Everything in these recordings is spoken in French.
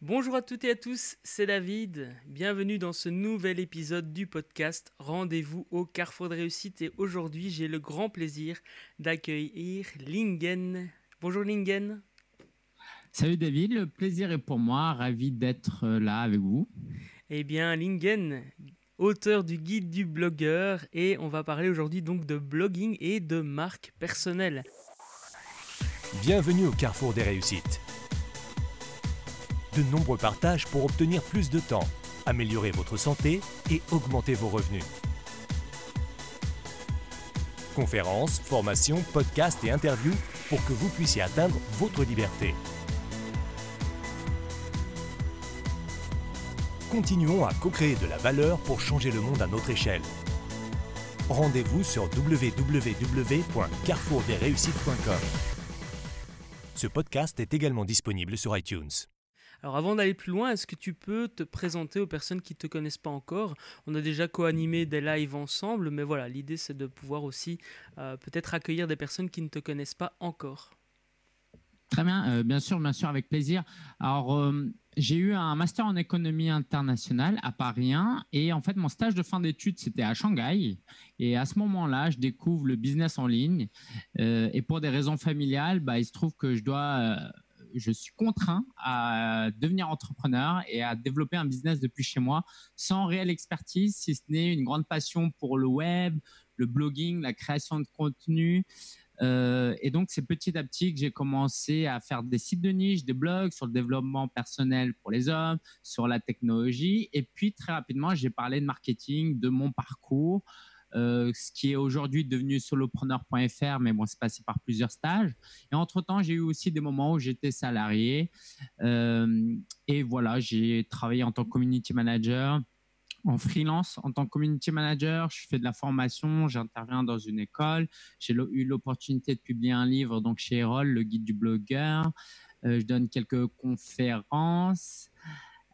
Bonjour à toutes et à tous, c'est David. Bienvenue dans ce nouvel épisode du podcast Rendez-vous au Carrefour de réussite et aujourd'hui j'ai le grand plaisir d'accueillir Lingen. Bonjour Lingen. Salut David, le plaisir est pour moi, ravi d'être là avec vous. Eh bien Lingen, auteur du guide du blogueur et on va parler aujourd'hui donc de blogging et de marque personnelle. Bienvenue au Carrefour des réussites de nombreux partages pour obtenir plus de temps, améliorer votre santé et augmenter vos revenus. Conférences, formations, podcasts et interviews pour que vous puissiez atteindre votre liberté. Continuons à co-créer de la valeur pour changer le monde à notre échelle. Rendez-vous sur www.carrefourdesréussites.com. Ce podcast est également disponible sur iTunes. Alors avant d'aller plus loin, est-ce que tu peux te présenter aux personnes qui ne te connaissent pas encore? On a déjà co-animé des lives ensemble, mais voilà, l'idée c'est de pouvoir aussi euh, peut-être accueillir des personnes qui ne te connaissent pas encore. Très bien, euh, bien sûr, bien sûr, avec plaisir. Alors, euh, j'ai eu un master en économie internationale à Paris 1 et en fait, mon stage de fin d'études, c'était à Shanghai. Et à ce moment-là, je découvre le business en ligne. et pour des raisons familiales, bah, il se trouve que je dois je suis contraint à devenir entrepreneur et à développer un business depuis chez moi sans réelle expertise, si ce n'est une grande passion pour le web, le blogging, la création de contenu. Euh, et donc, c'est petit à petit que j'ai commencé à faire des sites de niche, des blogs sur le développement personnel pour les hommes, sur la technologie. Et puis, très rapidement, j'ai parlé de marketing, de mon parcours, euh, ce qui est aujourd'hui devenu solopreneur.fr, mais bon, c'est passé par plusieurs stages. Et entre-temps, j'ai eu aussi des moments où j'étais salarié. Euh, et voilà, j'ai travaillé en tant que community manager, en freelance en tant que community manager. Je fais de la formation, j'interviens dans une école. J'ai eu l'opportunité de publier un livre donc chez Erol, le guide du blogueur. Euh, je donne quelques conférences.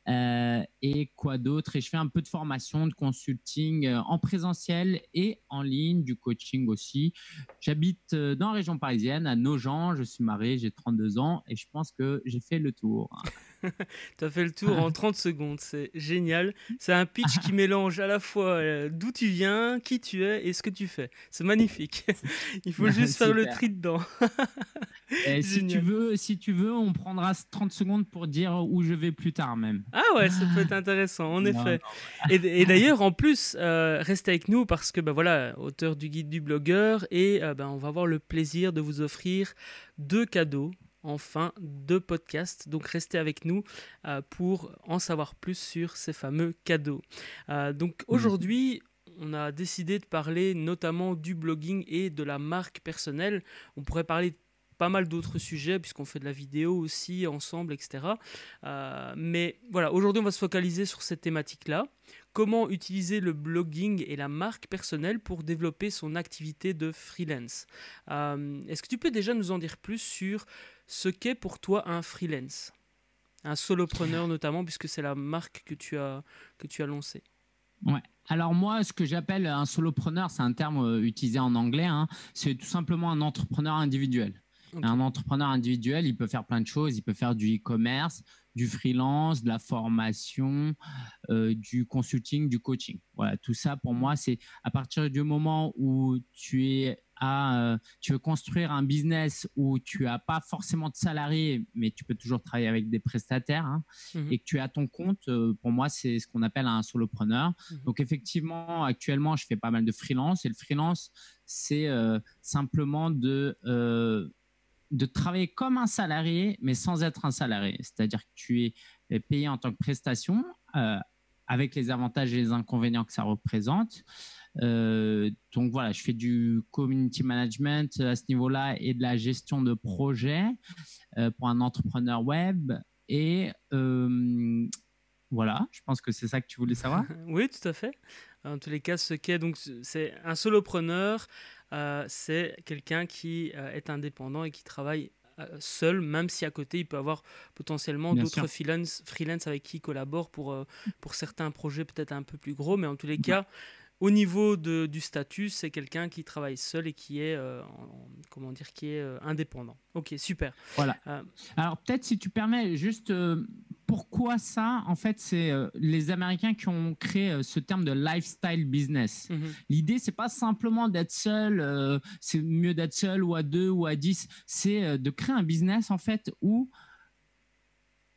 Euh, et quoi d'autre? Et je fais un peu de formation, de consulting euh, en présentiel et en ligne, du coaching aussi. J'habite euh, dans la région parisienne, à Nogent. Je suis marié, j'ai 32 ans et je pense que j'ai fait le tour. tu as fait le tour en 30 secondes, c'est génial. C'est un pitch qui mélange à la fois d'où tu viens, qui tu es et ce que tu fais. C'est magnifique. Il faut juste faire le tri dedans. si tu veux, si tu veux, on prendra 30 secondes pour dire où je vais plus tard même. Ah ouais, ça peut être intéressant, en effet. Et, d'ailleurs, en plus, euh, restez avec nous parce que ben voilà, auteur du guide du blogueur et euh, ben, on va avoir le plaisir de vous offrir deux cadeaux en fin de podcast. Donc restez avec nous euh, pour en savoir plus sur ces fameux cadeaux. donc mhm. aujourd'hui, on a décidé de parler notamment du blogging et de la marque personnelle. On pourrait parler pas mal d'autres sujets, puisqu'on fait de la vidéo aussi ensemble, etc. Euh, mais voilà, aujourd'hui, on va se focaliser sur cette thématique-là. Comment utiliser le blogging et la marque personnelle pour développer son activité de freelance? Euh, Est-ce que tu peux déjà nous en dire plus sur ce qu'est pour toi un freelance? Un solopreneur notamment, puisque c'est la marque que tu as, que tu as lancée. Ouais. Alors moi, ce que j'appelle un solopreneur, c'est un terme euh, utilisé en anglais, hein. c'est tout simplement un entrepreneur individuel. Un entrepreneur individuel, il peut faire plein de choses. Il peut faire du e-commerce, du freelance, de la formation, euh, du consulting, du coaching. Voilà, tout ça pour moi, c'est à partir du moment où tu es à, euh, tu veux construire un business où tu as pas forcément de salariés, mais tu peux toujours travailler avec des prestataires hein, mmh et que tu as ton compte. Euh, pour moi, c'est ce qu'on appelle un solopreneur. Mmh Donc effectivement, actuellement, je fais pas mal de freelance et le freelance, c'est simplement de de travailler comme un salarié, mais sans être un salarié. C'est-à-dire que tu es payé en tant que prestation, euh, avec les avantages et les inconvénients que ça représente. Euh, donc voilà, je fais du community management à ce niveau-là et de la gestion de projets euh, pour un entrepreneur web. Et voilà, je pense que c'est ça que tu voulais savoir. oui, tout à fait. En tous les cas, ce qu'est donc c'est un solopreneur euh, c'est quelqu'un qui euh, est indépendant et qui travaille euh, seul, même si à côté il peut avoir potentiellement d'autres freelance, freelance avec qui il collabore pour, pour certains projets peut-être un peu plus gros, mais en tous les cas, au niveau de, du statut, c'est quelqu'un qui travaille seul et qui est, comment dire, qui est indépendant. Ok, super. Voilà. Alors peut-être si tu permets, juste pourquoi ça En fait, c'est euh, les Américains qui ont créé euh, ce terme de lifestyle business? L'idée, mhm. L'idée, c'est pas simplement d'être seul, euh, c'est mieux d'être seul ou à deux ou à dix, c'est de créer un business en fait où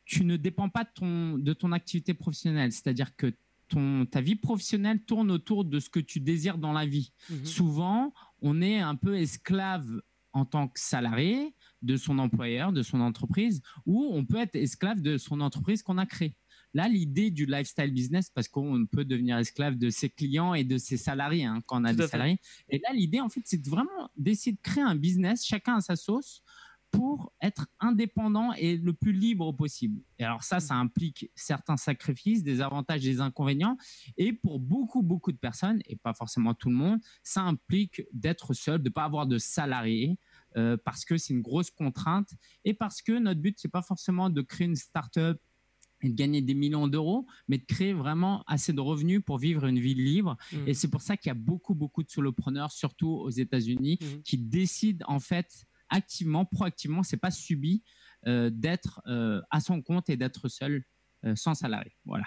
tu ne dépends pas de ton, de ton activité professionnelle. C'est-à-dire que ton, ta vie professionnelle tourne autour de ce que tu désires dans la vie. Mhm. Souvent, on est un peu esclave en tant que salarié de son employeur, de son entreprise, ou on peut être esclave de son entreprise qu'on a créée. Là, l'idée du lifestyle business, parce qu'on peut devenir esclave de ses clients et de ses salariés hein, quand on a des salariés. Et là, l'idée, en fait, c'est vraiment d'essayer de créer un business, chacun à sa sauce, pour être indépendant et le plus libre possible. Et alors ça, ça implique certains sacrifices, des avantages, des inconvénients. Et pour beaucoup, beaucoup de personnes, et pas forcément tout le monde, ça implique d'être seul, de ne pas avoir de salariés, euh, parce que c'est une grosse contrainte et parce que notre but, c'est pas forcément de créer une start-up et de gagner des millions d'euros, mais de créer vraiment assez de revenus pour vivre une vie libre. Mmh. Et c'est pour ça qu'il y a beaucoup, beaucoup de solopreneurs, surtout aux États-Unis, mmh. qui décident en fait activement, proactivement, c'est pas subi, euh, d'être euh, à son compte et d'être seul, sans salarié. Voilà.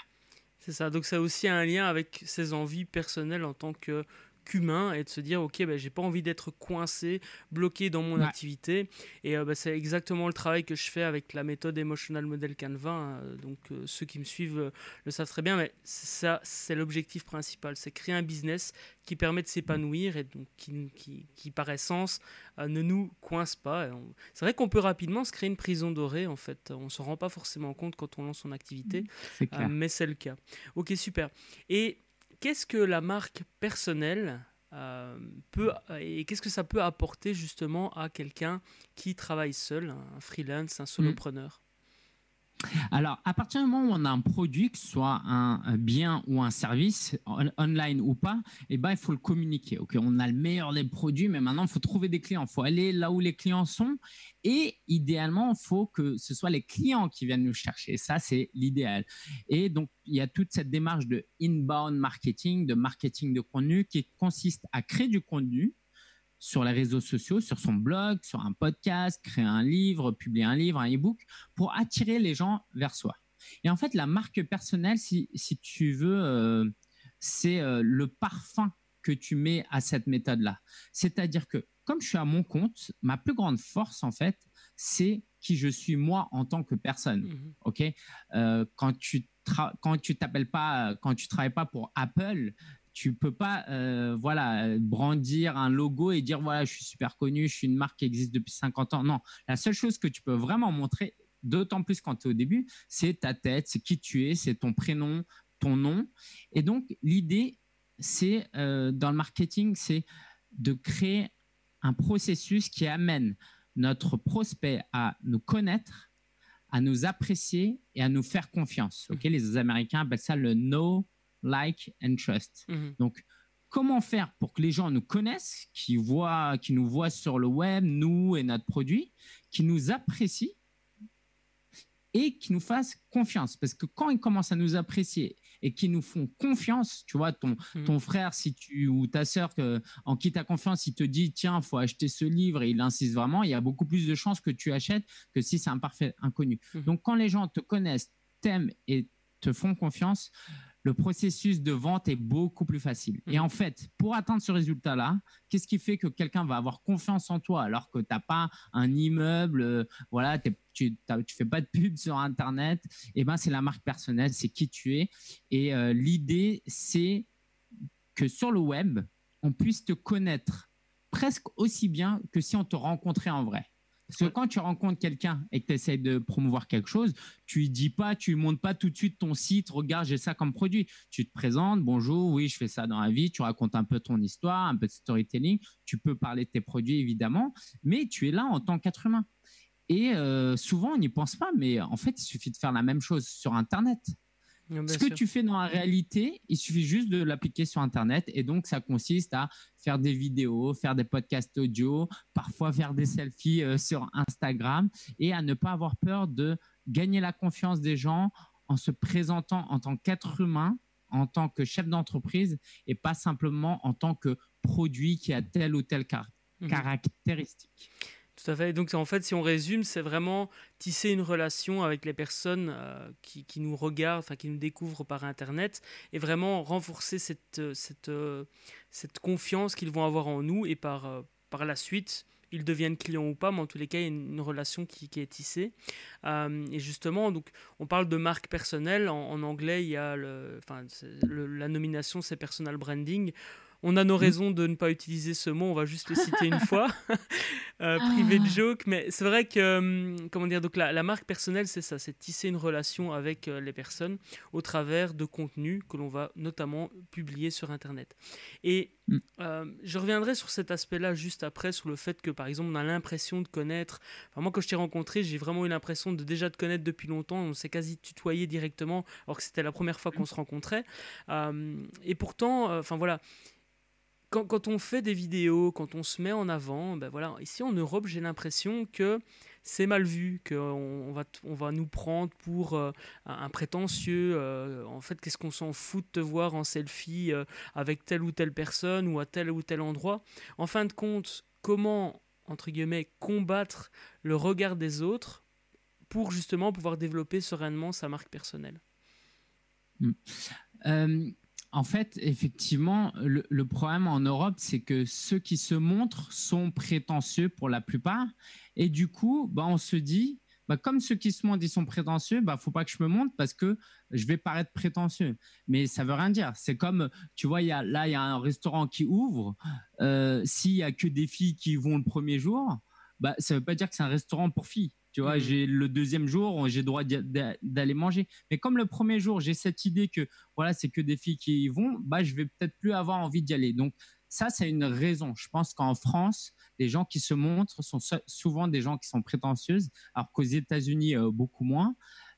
C'est ça. Donc ça a aussi un lien avec ses envies personnelles en tant que qu'humain et de se dire ok ben j'ai pas envie d'être coincé bloqué dans mon activité. Et euh, bah, c'est exactement le travail que je fais avec la méthode emotional model Canva hein. donc euh, ceux qui me suivent euh, le savent très bien mais ça c'est l'objectif principal. C'est créer un business qui permet de s'épanouir et donc qui, qui, qui par essence ne nous coince pas. C'est vrai qu'on peut rapidement se créer une prison dorée en fait. On se rend pas forcément compte quand on lance son activité. Mais c'est le cas. Ok super. Et qu'est-ce que la marque personnelle euh, peut et qu'est-ce que ça peut apporter justement à quelqu'un qui travaille seul, un freelance, un solopreneur? Alors, à partir du moment où on a un produit, que ce soit un, bien ou un service, online ou pas, eh ben, il faut le communiquer. Ok, on a le meilleur des produits, mais maintenant, il faut trouver des clients. Il faut aller là où les clients sont. Et idéalement, il faut que ce soit les clients qui viennent nous chercher. Ça, c'est l'idéal. Et donc, il y a toute cette démarche de inbound marketing, de marketing de contenu qui consiste à créer du contenu sur les réseaux sociaux, sur son blog, sur un podcast, créer un livre, publier un livre, un e-book, pour attirer les gens vers soi. Et en fait, la marque personnelle, si, tu veux, euh, c'est euh, le parfum que tu mets à cette méthode-là. C'est-à-dire que comme je suis à mon compte, ma plus grande force, en fait, c'est qui je suis moi en tant que personne. Mmh ok, euh, quand tu quand tu t'appelles pas, quand tu travailles pas pour Apple, tu peux pas euh, voilà brandir un logo et dire voilà je suis super connu je suis une marque qui existe depuis 50 ans. Non la seule chose que tu peux vraiment montrer d'autant plus quand tu es au début c'est ta tête c'est qui tu es c'est ton prénom ton nom. Et donc l'idée c'est euh, dans le marketing c'est de créer un processus qui amène notre prospect à nous connaître à nous apprécier et à nous faire confiance. Ok les américains appellent ça le know like and trust. Mhm. Donc, comment faire pour que les gens nous connaissent, qui, voient, qui nous voient sur le web, nous et notre produit, qui nous apprécient et qui nous fassent confiance? Parce que quand ils commencent à nous apprécier et qu'ils nous font confiance, tu vois, ton, mhm. ton frère si tu, ou ta sœur en qui tu as confiance, il te dit, tiens, faut acheter ce livre et il insiste vraiment, il y a beaucoup plus de chances que tu achètes que si c'est un parfait inconnu. Mhm. Donc, quand les gens te connaissent, t'aiment et te font confiance, le processus de vente est beaucoup plus facile. Et mm. en fait, pour atteindre ce résultat-là, qu'est-ce qui fait que quelqu'un va avoir confiance en toi alors que tu n'as pas un immeuble, euh, voilà, tu ne fais pas de pub sur Internet? Eh ben, c'est la marque personnelle, c'est qui tu es. Et euh, l'idée, c'est que sur le web, on puisse te connaître presque aussi bien que si on te rencontrait en vrai. Parce que quand tu rencontres quelqu'un et que tu essaies de promouvoir quelque chose, tu lui dis pas, tu lui montres pas tout de suite ton site, regarde, j'ai ça comme produit. Tu te présentes, bonjour, oui, je fais ça dans la vie, tu racontes un peu ton histoire, un peu de storytelling, tu peux parler de tes produits évidemment, mais tu es là en tant qu'être humain. Et euh, souvent, on n'y pense pas, mais en fait, il suffit de faire la même chose sur Internet. Ce que tu fais dans la réalité, il suffit juste de l'appliquer sur Internet. Et donc, ça consiste à faire des vidéos, faire des podcasts audio, parfois faire des selfies euh, sur Instagram et à ne pas avoir peur de gagner la confiance des gens en se présentant en tant qu'être humain, en tant que chef d'entreprise et pas simplement en tant que produit qui a telle ou telle mhm. caractéristique. Donc, en fait, si on résume, c'est vraiment tisser une relation avec les personnes euh, qui, nous regardent, enfin, qui nous découvrent par Internet, et vraiment renforcer cette, cette, cette confiance qu'ils vont avoir en nous, et par, par la suite, ils deviennent clients ou pas, mais en tous les cas, il y a une, relation qui, est tissée. Euh, et justement, donc, on parle de marque personnelle. En, anglais, il y a enfin, la nomination, c'est personal branding. On a nos mmh. raisons de ne pas utiliser ce mot, on va juste le citer une fois. euh, privé de ah. joke, mais c'est vrai que, hum, comment dire, donc la, marque personnelle, c'est ça, c'est tisser une relation avec euh, les personnes au travers de contenus que l'on va notamment publier sur Internet. Et mmh. euh, je reviendrai sur cet aspect-là juste après, sur le fait que, par exemple, on a l'impression de connaître. Enfin, moi, quand je t'ai rencontré, j'ai vraiment eu l'impression de déjà te connaître depuis longtemps. On s'est quasi tutoyé directement, alors que c'était la première fois qu'on mmh. se rencontrait. Euh, et pourtant, enfin voilà quand, on fait des vidéos, quand on se met en avant, ben voilà, ici en Europe, j'ai l'impression que c'est mal vu, qu'on on va, on va nous prendre pour euh, un, prétentieux. Euh, en fait, qu'est-ce qu'on s'en fout de te voir en selfie euh, avec telle ou telle personne ou à tel ou tel endroit En fin de compte, comment, entre guillemets, combattre le regard des autres pour justement pouvoir développer sereinement sa marque personnelle? Mmh. En fait, effectivement, le, problème en Europe, c'est que ceux qui se montrent sont prétentieux pour la plupart. Et du coup, bah, on se dit, bah, comme ceux qui se montrent, ils sont prétentieux, bah, faut pas que je me montre parce que je vais paraître prétentieux. Mais ça veut rien dire. C'est comme, tu vois, y a, là, il y a un restaurant qui ouvre. Euh, s'il y a que des filles qui vont le premier jour, bah, ça veut pas dire que c'est un restaurant pour filles. Tu vois, mmh. j'ai le deuxième jour, j'ai droit d'aller manger. Mais comme le premier jour, j'ai cette idée que voilà, c'est que des filles qui y vont, bah, je vais peut-être plus avoir envie d'y aller. Donc ça, c'est une raison. Je pense qu'en France, les gens qui se montrent sont souvent des gens qui sont prétentieuses, alors qu'aux États-Unis, euh, beaucoup moins.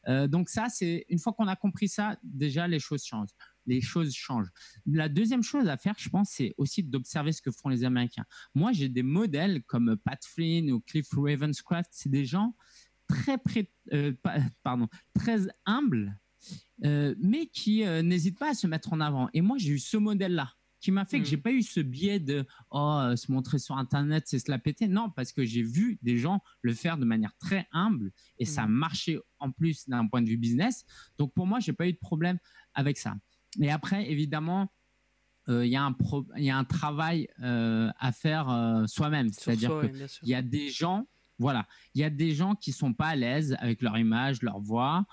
Euh, donc ça, c'est une fois qu'on a compris ça, déjà les choses changent. Les choses changent. La deuxième chose à faire, je pense, c'est aussi d'observer ce que font les Américains. Moi, j'ai des modèles comme Pat Flynn ou Cliff Ravenscraft. C'est des gens très, euh, pardon, très humbles, euh, mais qui n'hésitent pas à se mettre en avant. Et moi, j'ai eu ce modèle-là qui m'a fait que j'ai mm. pas eu ce biais de oh euh, se montrer sur internet c'est se la péter non parce que j'ai vu des gens le faire de manière très humble et ça mm. marché en plus d'un point de vue business donc pour moi j'ai pas eu de problème avec ça et après évidemment euh, il y, a un y a un travail euh, à faire soi-même. C'est-à-dire qu'il y a des gens voilà il y a des gens qui sont pas à l'aise avec leur image leur voix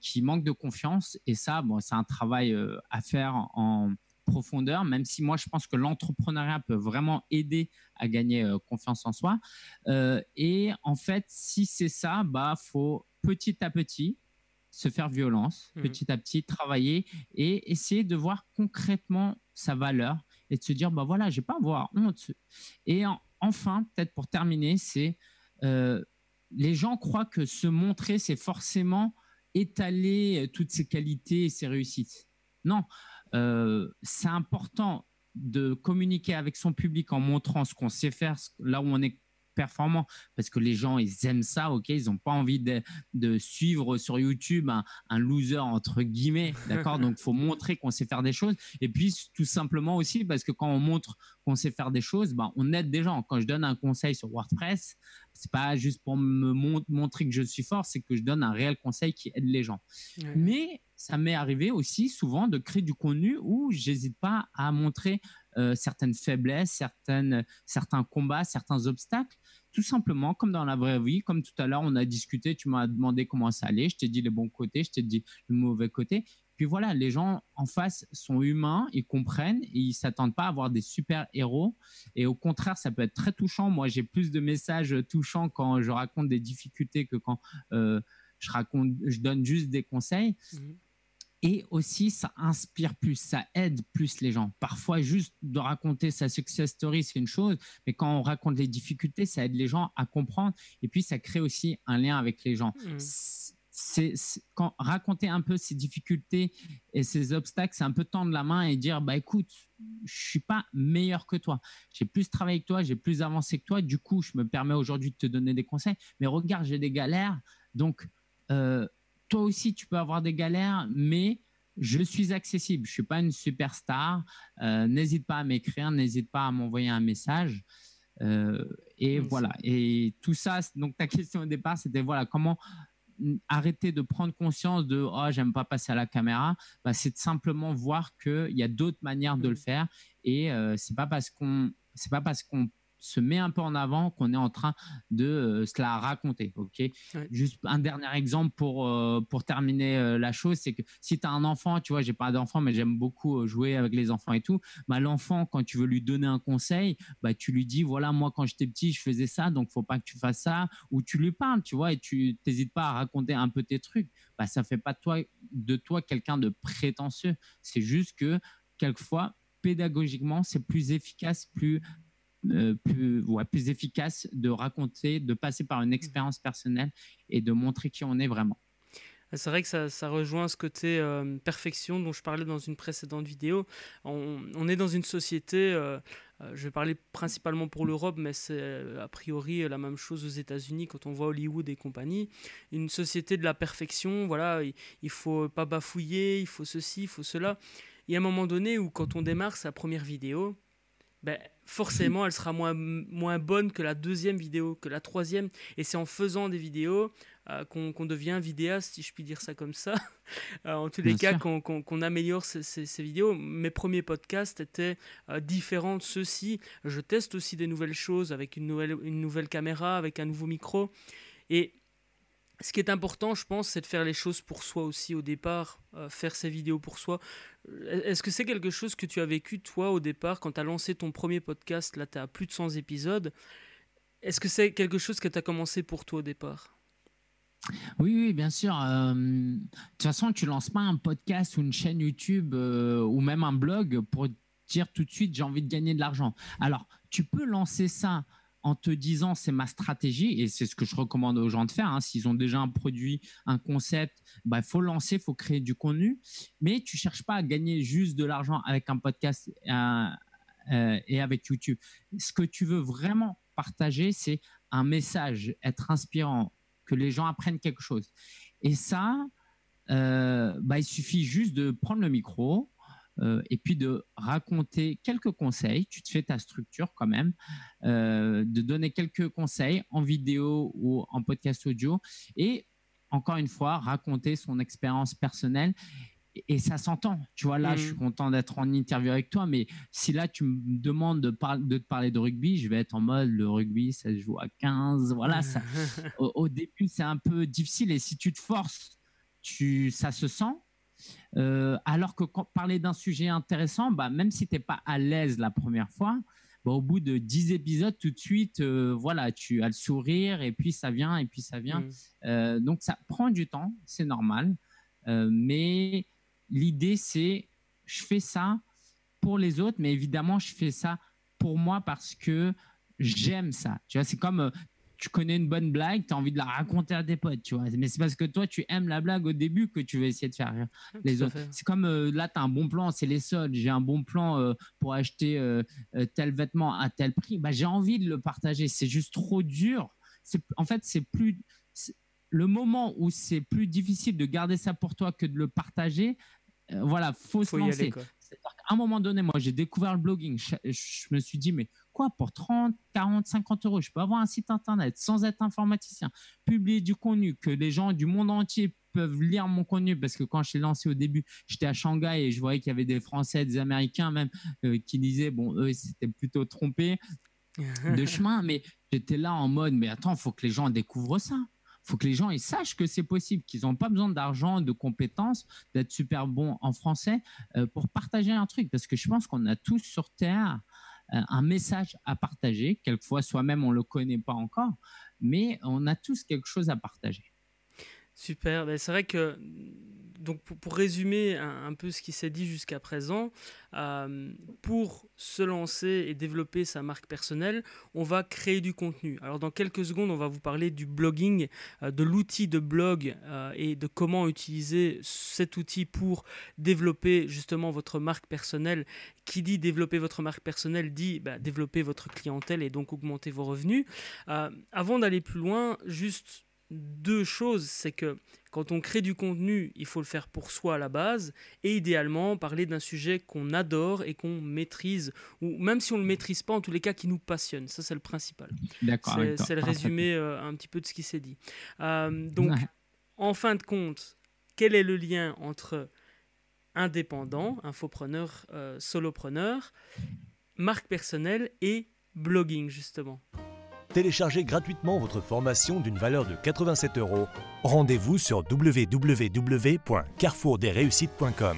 qui manquent de confiance. Et ça bon c'est un travail à faire en profondeur, même si moi je pense que l'entrepreneuriat peut vraiment aider à gagner euh, confiance en soi. Euh, et en fait, si c'est ça, bah faut petit à petit se faire violence, mmh. petit à petit travailler et essayer de voir concrètement sa valeur et de se dire bah voilà, j'ai pas à avoir honte. Et enfin, peut-être pour terminer, c'est euh, les gens croient que se montrer, c'est forcément étaler toutes ses qualités et ses réussites. Non, euh, c'est important de communiquer avec son public en montrant ce qu'on sait faire, là où on est performant parce que les gens ils aiment ça ok? Ils n'ont pas envie de, de, suivre sur YouTube un, un loser entre guillemets d'accord? Donc faut montrer qu'on sait faire des choses. Et puis tout simplement aussi parce que quand on montre qu'on sait faire des choses ben, on aide des gens. Quand je donne un conseil sur WordPress c'est pas juste pour me montrer que je suis fort c'est que je donne un réel conseil qui aide les gens. Mais ça m'est arrivé aussi souvent de créer du contenu où j'hésite pas à montrer euh, certaines faiblesses, certaines, certains combats, certains obstacles, tout simplement comme dans la vraie vie. Comme tout à l'heure, on a discuté, tu m'as demandé comment ça allait, je t'ai dit les bons côtés, je t'ai dit le mauvais côté. Puis voilà, les gens en face sont humains, ils comprennent et ils s'attendent pas à avoir des super héros. Et au contraire, ça peut être très touchant. Moi, j'ai plus de messages touchants quand je raconte des difficultés que quand euh, je raconte, je donne juste des conseils. Mmh. Et aussi, ça inspire plus, ça aide plus les gens. Parfois, juste de raconter sa success story, c'est une chose, mais quand on raconte les difficultés, ça aide les gens à comprendre. Et puis, ça crée aussi un lien avec les gens. Mmh. C'est quand raconter un peu ses difficultés et ses obstacles, c'est un peu tendre la main et dire bah écoute, je suis pas meilleur que toi, j'ai plus travaillé que toi, j'ai plus avancé que toi, du coup je me permets aujourd'hui de te donner des conseils. Mais regarde, j'ai des galères, donc euh, toi aussi, tu peux avoir des galères, mais je suis accessible. Je suis pas une superstar. Euh, n'hésite pas à m'écrire, n'hésite pas à m'envoyer un message. et voilà. Et tout ça, donc ta question au départ, c'était voilà comment arrêter de prendre conscience de oh j'aime pas passer à la caméra? Bah, c'est simplement voir qu'il y a d'autres manières de le mmh. faire et euh, c'est pas parce qu'on c'est pas parce qu'on se met un peu en avant qu'on est en train de euh, se la raconter. ok? Juste un dernier exemple pour, euh, pour terminer euh, la chose, c'est que si tu as un enfant, tu vois, j'ai pas d'enfant, mais j'aime beaucoup jouer avec les enfants et tout, bah, l'enfant, quand tu veux lui donner un conseil, bah, tu lui dis, voilà, moi, quand j'étais petit, je faisais ça, donc faut pas que tu fasses ça, ou tu lui parles, tu vois, et tu n'hésites pas à raconter un peu tes trucs. Bah, ça fait pas de toi, de toi quelqu'un de prétentieux. C'est juste que quelquefois, pédagogiquement, c'est plus efficace, plus euh, plus, plus efficace de raconter, de passer par une expérience personnelle et de montrer qui on est vraiment. C'est vrai que ça, ça, rejoint ce côté euh, perfection dont je parlais dans une précédente vidéo. On, est dans une société, euh, je vais parler principalement pour l'Europe, mais c'est a priori la même chose aux États-Unis quand on voit Hollywood et compagnie. Une société de la perfection, voilà, il, il faut pas bafouiller, il faut ceci, il faut cela. Il y a un moment donné où quand on démarre sa première vidéo, ben, forcément, elle sera moins, moins bonne que la deuxième vidéo, que la troisième. Et c'est en faisant des vidéos euh, qu'on devient vidéaste, si je puis dire ça comme ça. Euh, en tous les cas, qu'on améliore ces, vidéos. Mes premiers podcasts étaient euh, différents de ceux-ci. Je teste aussi des nouvelles choses avec une nouvelle, une nouvelle caméra, avec un nouveau micro. Et ce qui est important, je pense, c'est de faire les choses pour soi aussi au départ, euh, faire ses vidéos pour soi. Euh, est-ce que c'est quelque chose que tu as vécu, toi, au départ, quand tu as lancé ton premier podcast, là, tu as plus de 100 épisodes Est-ce que c'est quelque chose que tu as commencé pour toi au départ? Oui, oui, bien sûr. Euh, de toute façon, tu lances pas un podcast ou une chaîne YouTube ou même un blog pour dire tout de suite j'ai envie de gagner de l'argent. Alors, tu peux lancer ça en te disant c'est ma stratégie et c'est ce que je recommande aux gens de faire. Hein. S'ils ont déjà un produit, un concept, il bah, faut lancer, faut créer du contenu, mais tu cherches pas à gagner juste de l'argent avec un podcast euh, euh, et avec YouTube. Ce que tu veux vraiment partager, c'est un message, être inspirant, que les gens apprennent quelque chose. Et ça, euh, bah, il suffit juste de prendre le micro, euh, et puis de raconter quelques conseils. Tu te fais ta structure quand même, euh, de donner quelques conseils en vidéo ou en podcast audio et encore une fois raconter son expérience personnelle. Et ça s'entend. Tu vois, là, je suis mmh. content d'être en interview avec toi, mais si là, tu me demandes de, de, te parler de rugby, je vais être en mode le rugby, ça se joue à 15. Voilà, ça, au, début, c'est un peu difficile. Et si tu te forces, tu, ça se sent. Euh, alors que quand, parler d'un sujet intéressant, bah, même si tu n'es pas à l'aise la première fois, bah, au bout de 10 épisodes, tout de suite, euh, voilà, tu as le sourire et puis ça vient et puis ça vient. Mmh. Euh, donc ça prend du temps, c'est normal. mais l'idée, c'est, je fais ça pour les autres, mais évidemment, je fais ça pour moi parce que j'aime ça. Tu vois, c'est comme tu connais une bonne blague, tu as envie de la raconter à tes potes, tu vois. Mais c'est parce que toi, tu aimes la blague au début que tu veux essayer de faire rire les autres. C'est comme euh, là, tu as un bon plan, c'est les soldes. J'ai un bon plan euh, pour acheter euh, tel vêtement à tel prix. Bah, j'ai envie de le partager. C'est juste trop dur. En fait, c'est plus. Le moment où c'est plus difficile de garder ça pour toi que de le partager, voilà, faut, faut se lancer. à un moment donné, moi, j'ai découvert le blogging. je me suis dit, mais pour 30, 40, 50 euros, je peux avoir un site internet sans être informaticien, publier du contenu que les gens du monde entier peuvent lire mon contenu parce que quand je l'ai lancé au début, j'étais à Shanghai et je voyais qu'il y avait des Français, des Américains même euh, qui disaient bon eux c'était plutôt trompé de chemin, mais j'étais là en mode mais attends, faut que les gens découvrent ça. Faut que les gens ils sachent que c'est possible, qu'ils n'ont pas besoin d'argent, de compétences, d'être super bons en français euh, pour partager un truc. Parce que je pense qu'on a tous sur Terre un message à partager. Quelquefois, soi-même, on ne le connaît pas encore, mais on a tous quelque chose à partager. Super, ben, c'est vrai que donc pour, résumer un, peu ce qui s'est dit jusqu'à présent, euh, pour se lancer et développer sa marque personnelle, on va créer du contenu. Alors dans quelques secondes, on va vous parler du blogging, euh, de l'outil de blog euh, et de comment utiliser cet outil pour développer justement votre marque personnelle. Qui dit développer votre marque personnelle dit bah, développer votre clientèle et donc augmenter vos revenus. avant d'aller plus loin, juste deux choses, c'est que quand on crée du contenu, il faut le faire pour soi à la base, et idéalement parler d'un sujet qu'on adore et qu'on maîtrise, ou même si on ne le maîtrise pas, en tous les cas qui nous passionne. Ça, c'est le principal. D'accord. C'est le résumé euh, un petit peu de ce qui s'est dit. Euh, donc, en fin de compte, quel est le lien entre indépendant, infopreneur, euh, solopreneur, marque personnelle et blogging, justement? Téléchargez gratuitement votre formation d'une valeur de 87 euros. Rendez-vous sur www.carrefourdesreussites.com.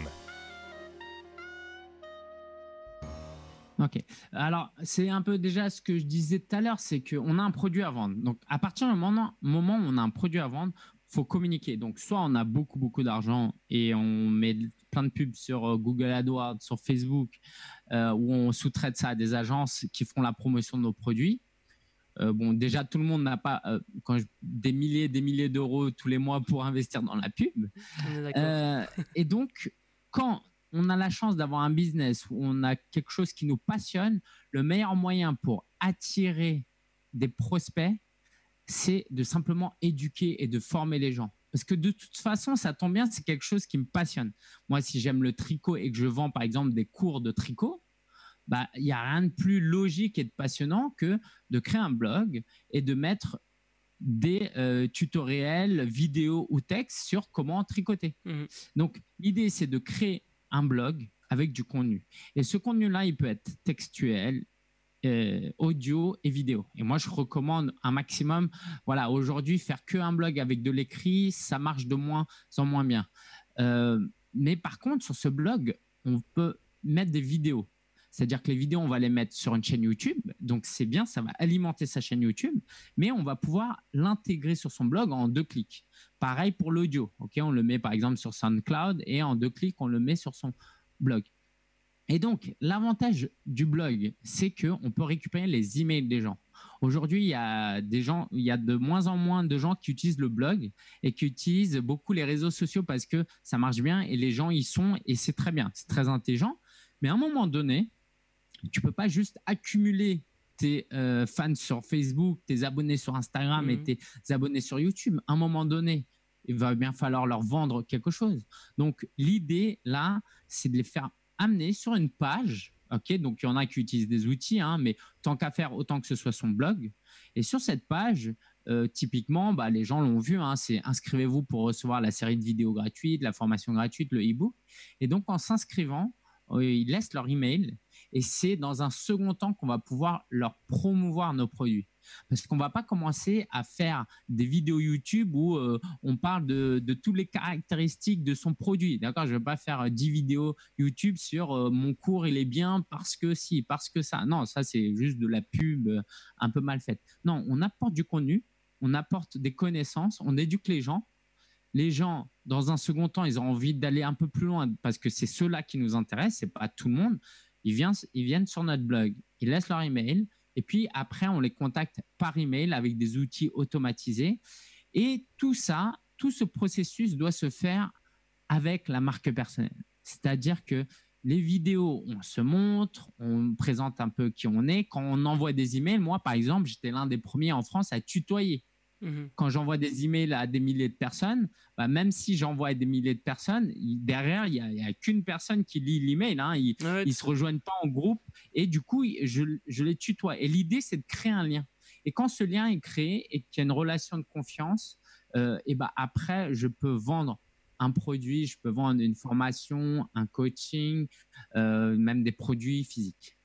Ok. Alors, c'est un peu déjà ce que je disais tout à l'heure, c'est qu'on a un produit à vendre. Donc, à partir du moment, moment où on a un produit à vendre, faut communiquer. Donc, soit on a beaucoup, beaucoup d'argent et on met plein de pubs sur euh, Google AdWords, sur Facebook, euh, où on sous-traite ça à des agences qui font la promotion de nos produits. Euh, bon, déjà, tout le monde n'a pas quand des milliers des milliers d'euros tous les mois pour investir dans la pub. et donc, quand on a la chance d'avoir un business où on a quelque chose qui nous passionne, le meilleur moyen pour attirer des prospects, c'est de simplement éduquer et de former les gens. Parce que de toute façon, ça tombe bien, c'est quelque chose qui me passionne. Moi, si j'aime le tricot et que je vends, par exemple, des cours de tricot, bah, il n'y a rien de plus logique et de passionnant que de créer un blog et de mettre des euh, tutoriels, vidéos ou textes sur comment tricoter. Mmh. Donc, l'idée, c'est de créer un blog avec du contenu. Et ce contenu-là, il peut être textuel, euh, audio et vidéo. Et moi, je recommande un maximum. Voilà, aujourd'hui, faire que un blog avec de l'écrit, ça marche de moins en moins bien. Euh, mais par contre, sur ce blog, on peut mettre des vidéos. C'est-à-dire que les vidéos, on va les mettre sur une chaîne YouTube. Donc, c'est bien, ça va alimenter sa chaîne YouTube. Mais on va pouvoir l'intégrer sur son blog en deux clics. Pareil pour l'audio. on le met par exemple sur SoundCloud et en deux clics, on le met sur son blog. Et donc, l'avantage du blog, c'est qu'on peut récupérer les emails des gens. Aujourd'hui, il y a il y a de moins en moins de gens qui utilisent le blog et qui utilisent beaucoup les réseaux sociaux parce que ça marche bien et les gens y sont et c'est très bien, c'est très intelligent. Mais à un moment donné, tu peux pas juste accumuler tes euh, fans sur Facebook, tes abonnés sur Instagram et mmh. tes abonnés sur YouTube. À un moment donné, il va bien falloir leur vendre quelque chose. Donc, l'idée là, c'est de les faire amener sur une page. Ok, donc il y en a qui utilisent des outils, hein, mais tant qu'à faire, autant que ce soit son blog. Et sur cette page, euh, typiquement, bah, les gens l'ont vu, hein, c'est inscrivez-vous pour recevoir la série de vidéos gratuites, la formation gratuite, le e-book. Et donc en s'inscrivant, euh, ils laissent leur email et c'est dans un second temps qu'on va pouvoir leur promouvoir nos produits. Parce qu'on ne va pas commencer à faire des vidéos YouTube où euh, on parle de, toutes les caractéristiques de son produit. D'accord? Je ne vais pas faire 10 vidéos YouTube sur euh, mon cours, il est bien parce que si, parce que ça. Non, ça, c'est juste de la pub euh, un peu mal faite. Non, on apporte du contenu, on apporte des connaissances, on éduque les gens. Les gens, dans un second temps, ils ont envie d'aller un peu plus loin parce que c'est ceux-là qui nous intéressent, c'est pas tout le monde. Ils viennent, sur notre blog, ils laissent leur email, et puis après, on les contacte par email avec des outils automatisés. Et tout ça, tout ce processus doit se faire avec la marque personnelle. C'est-à-dire que les vidéos, on se montre, on présente un peu qui on est. Quand on envoie des emails, moi, par exemple, j'étais l'un des premiers en France à tutoyer. Mhm. Quand j'envoie des emails à des milliers de personnes, bah, même si j'envoie à des milliers de personnes, derrière, il n'y a, qu'une personne qui lit l'email. Hein, ils ne se rejoignent pas en groupe. Et du coup, je, les tutoie. Et l'idée, c'est de créer un lien. Et quand ce lien est créé et qu'il y a une relation de confiance, euh, et bah après, je peux vendre un produit, je peux vendre une formation, un coaching, euh, même des produits physiques.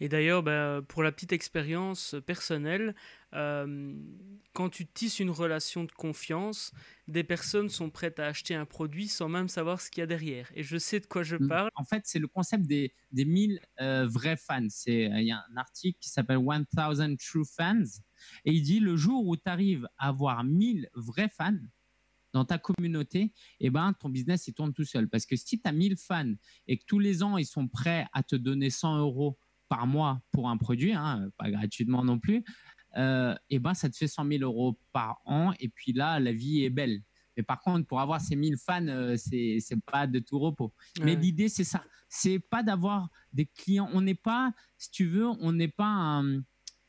Et d'ailleurs, bah, pour la petite expérience personnelle, euh, quand tu tisses une relation de confiance, des personnes sont prêtes à acheter un produit sans même savoir ce qu'il y a derrière. Et je sais de quoi je mm. parle. En fait, c'est le concept des, des 1000 euh, vrais fans. Il y a un article qui s'appelle 1000 True Fans. Et il dit, le jour où tu arrives à avoir 1000 vrais fans, dans ta communauté, eh ben, ton business, il tourne tout seul. Parce que si tu as 1000 fans et que tous les ans, ils sont prêts à te donner 100 euros par mois pour un produit, hein, pas gratuitement non plus, euh, et ben ça te fait 100 000 euros par an. Et puis là, la vie est belle. Mais par contre, pour avoir ces 1000 fans, euh, c'est c'est pas de tout repos. Mais l'idée, c'est ça. C'est pas d'avoir des clients. On n'est pas, si tu veux, on n'est pas un,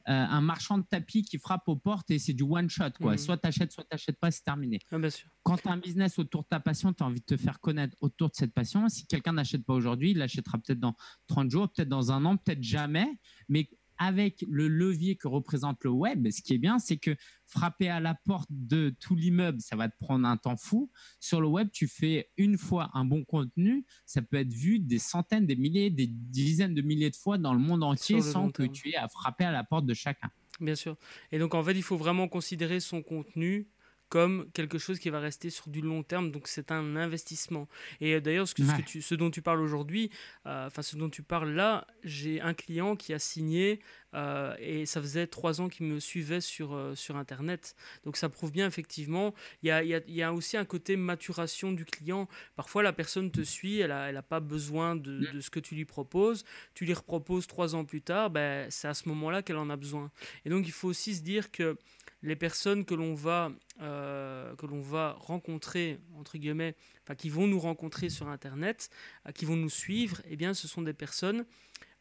un marchand de tapis qui frappe aux portes et c'est du one shot. Quoi. Mmh. Soit tu achètes, soit tu n'achètes pas, c'est terminé. Ah, bien sûr. Quand tu as un business autour de ta passion, tu as envie de te faire connaître autour de cette passion. Si quelqu'un n'achète pas aujourd'hui, il l'achètera peut-être dans 30 jours, peut-être dans un an, peut-être jamais. Mais avec le levier que représente le web, ce qui est bien, c'est que frapper à la porte de tout l'immeuble, ça va te prendre un temps fou. Sur le web, tu fais une fois un bon contenu, ça peut être vu des centaines, des milliers, des dizaines de milliers de fois dans le monde entier sans que tu aies à frapper à la porte de chacun. Bien sûr. Et donc, en fait, il faut vraiment considérer son contenu comme quelque chose qui va rester sur du long terme. Donc c'est un investissement. Et euh, d'ailleurs, ce, ce, dont tu parles aujourd'hui, euh, enfin ce dont tu parles là, j'ai un client qui a signé euh, et ça faisait trois ans qu'il me suivait sur, sur Internet. Donc ça prouve bien effectivement, il y a, y, a, y a, aussi un côté maturation du client. Parfois la personne te suit, elle n'a elle a pas besoin de, de, ce que tu lui proposes. Tu lui reproposes trois ans plus tard, ben, c'est à ce moment-là qu'elle en a besoin. Et donc il faut aussi se dire que les personnes que l'on va, euh, que l'on va rencontrer, entre guillemets, enfin, qui vont nous rencontrer sur Internet, euh, qui vont nous suivre, eh bien, ce sont des personnes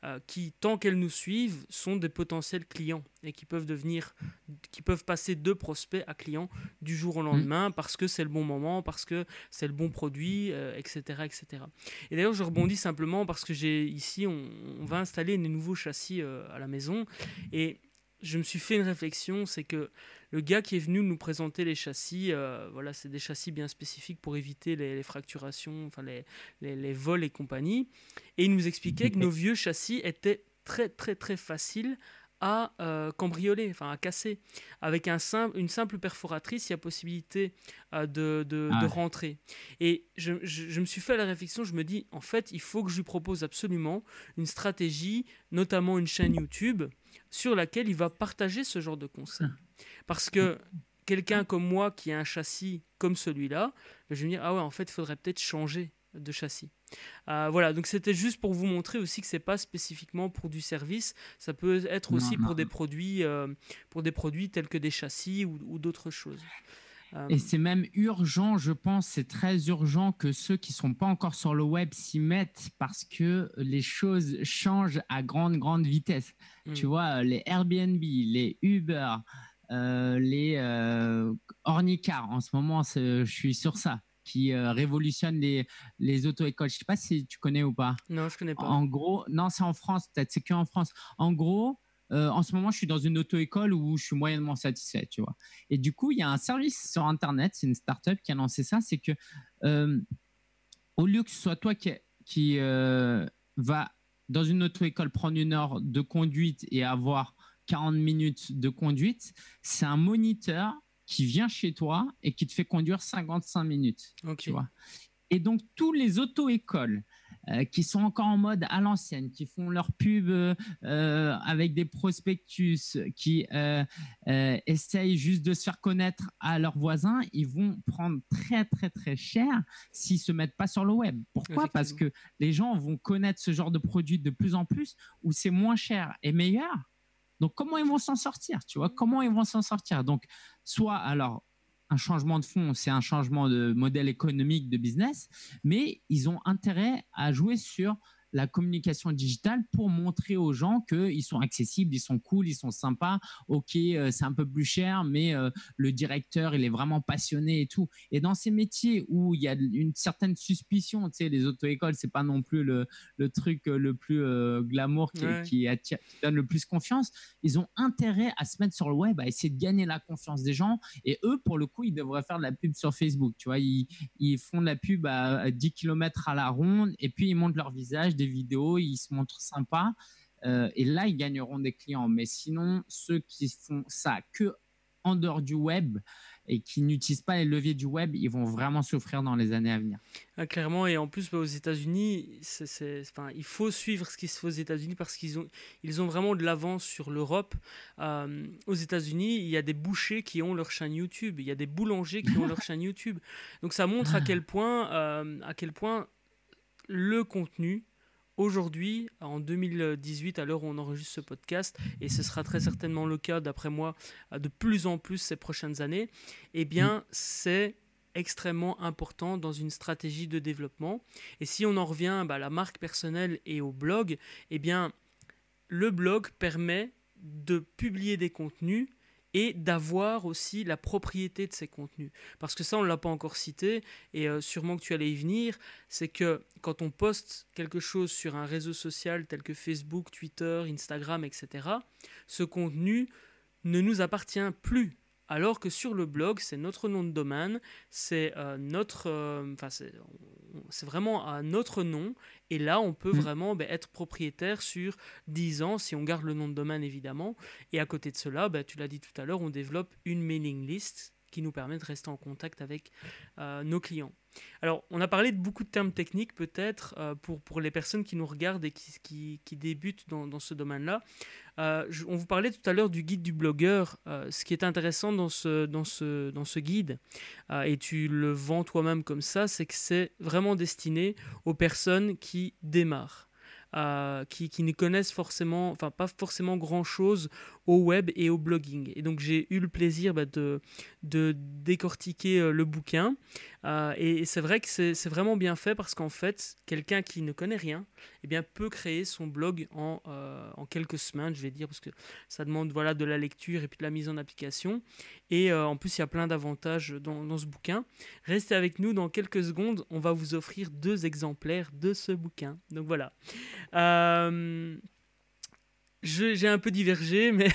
euh, qui, tant qu'elles nous suivent, sont des potentiels clients et qui peuvent devenir, qui peuvent passer de prospects à clients du jour au lendemain mmh. parce que c'est le bon moment, parce que c'est le bon produit, etc., etc. Et d'ailleurs, je rebondis simplement parce que j'ai ici, on, on, va installer des nouveaux châssis à la maison et je me suis fait une réflexion, c'est que le gars qui est venu nous présenter les châssis, euh, voilà, c'est des châssis bien spécifiques pour éviter les, fracturations, enfin les, les, vols et compagnie. Et il nous expliquait que nos vieux châssis étaient très très très faciles à euh, cambrioler, enfin à casser. Avec un simple, une simple perforatrice, il y a possibilité euh, de, de, ah rentrer. Et je, je, me suis fait la réflexion, je me dis, en fait, il faut que je lui propose absolument une stratégie, notamment une chaîne YouTube, sur laquelle il va partager ce genre de conseils. Parce que quelqu'un comme moi qui a un châssis comme celui-là, je vais me dire, ah ouais, en fait, il faudrait peut-être changer de châssis. Euh, voilà, donc c'était juste pour vous montrer aussi que c'est pas spécifiquement pour du service, ça peut être aussi pour des produits, euh, pour des produits tels que des châssis ou, d'autres choses. Et euh, c'est même urgent, je pense, c'est très urgent que ceux qui sont pas encore sur le web s'y mettent parce que les choses changent à grande grande vitesse. Tu hmm. vois, les Airbnb, les Uber, les Ornicar, en ce moment, je suis sur ça qui euh, révolutionne les, les auto-écoles. Je ne sais pas si tu connais ou pas. Non, je ne connais pas. En gros, non, c'est en France, peut-être, c'est qu'en France. En gros, euh, en ce moment, je suis dans une auto-école où je suis moyennement satisfait, tu vois. Et du coup, il y a un service sur Internet, c'est une startup qui a lancé ça, c'est que euh, au lieu que ce soit toi qui, qui va dans une auto-école prendre une heure de conduite et avoir 40 minutes de conduite, c'est un moniteur qui vient chez toi et qui te fait conduire 55 minutes. Tu vois et donc, tous les auto-écoles euh, qui sont encore en mode à l'ancienne, qui font leur pub euh, avec des prospectus, qui euh, essayent juste de se faire connaître à leurs voisins, ils vont prendre très, très, très cher s'ils se mettent pas sur le web. Pourquoi? Parce que les gens vont connaître ce genre de produit de plus en plus où c'est moins cher et meilleur. Donc, comment ils vont s'en sortir? Tu vois, comment ils vont s'en sortir? Donc, soit alors un changement de fond, c'est un changement de modèle économique de business, mais ils ont intérêt à jouer sur la communication digitale pour montrer aux gens qu'ils sont accessibles, ils sont cool, ils sont sympas. Ok, euh, c'est un peu plus cher, mais euh, le directeur, il est vraiment passionné et tout. Et dans ces métiers où il y a une certaine suspicion, tu sais, les auto-écoles, c'est pas non plus le, le truc euh, le plus glamour qui, qui, attire, qui donne le plus confiance. Ils ont intérêt à se mettre sur le web, à essayer de gagner la confiance des gens. Et eux, pour le coup, ils devraient faire de la pub sur Facebook. Tu vois, ils, ils font de la pub à 10 km à la ronde et puis ils montrent leur visage des vidéos, ils se montrent sympas. Euh, et là, ils gagneront des clients. Mais sinon, ceux qui font ça que en dehors du web et qui n'utilisent pas les leviers du web, ils vont vraiment souffrir dans les années à venir. Ah, clairement, et en plus, bah, aux États-Unis, enfin, il faut suivre ce qui se fait aux États-Unis parce qu'ils ont, ils ont vraiment de l'avance sur l'Europe. Euh, aux États-Unis, il y a des bouchers qui ont leur chaîne YouTube, il y a des boulangers qui ont leur chaîne YouTube. Donc ça montre à quel point, euh, à quel point le contenu aujourd'hui, en 2018, à l'heure où on enregistre ce podcast, et ce sera très certainement le cas, d'après moi, de plus en plus ces prochaines années, eh bien, c'est extrêmement important dans une stratégie de développement. Et si on en revient bah, à la marque personnelle et au blog, eh bien, le blog permet de publier des contenus et d'avoir aussi la propriété de ces contenus. Parce que ça, on ne l'a pas encore cité, et euh, sûrement que tu allais y venir, c'est que quand on poste quelque chose sur un réseau social tel que Facebook, Twitter, Instagram, etc., ce contenu ne nous appartient plus. Alors que sur le blog, c'est notre nom de domaine, c'est euh, notre, euh, enfin c'est vraiment à notre nom, et là on peut mm. vraiment ben, être propriétaire sur 10 ans si on garde le nom de domaine évidemment. Et à côté de cela, ben, tu l'as dit tout à l'heure, on développe une mailing list qui nous permet de rester en contact avec euh, nos clients. Alors, on a parlé de beaucoup de termes techniques, peut-être, euh, pour, pour les personnes qui nous regardent et qui, qui, débutent dans, ce domaine-là. Euh, on vous parlait tout à l'heure du guide du blogueur. ce qui est intéressant dans ce, dans ce, dans ce guide, et tu le vends toi-même comme ça, c'est que c'est vraiment destiné aux personnes qui démarrent. Qui, qui, ne connaissent forcément, enfin pas forcément grand-chose au web et au blogging. Et donc j'ai eu le plaisir bah, de, de décortiquer euh, le bouquin. Euh, et, c'est vrai que c'est vraiment bien fait parce qu'en fait, quelqu'un qui ne connaît rien eh bien, peut créer son blog en, en, quelques semaines, je vais dire, parce que ça demande voilà, de la lecture et puis de la mise en application. Et en plus, il y a plein d'avantages dans, dans, ce bouquin. Restez avec nous dans quelques secondes, on va vous offrir deux exemplaires de ce bouquin. Donc voilà. Euh, j'ai un peu divergé, mais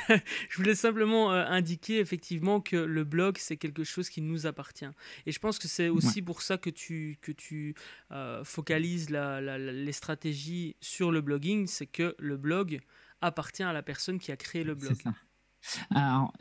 je voulais simplement euh, indiquer effectivement que le blog, c'est quelque chose qui nous appartient. Et je pense que c'est aussi pour ça que tu, que tu euh, focalises les stratégies sur le blogging, c'est que le blog appartient à la personne qui a créé le blog. Ça. Alors,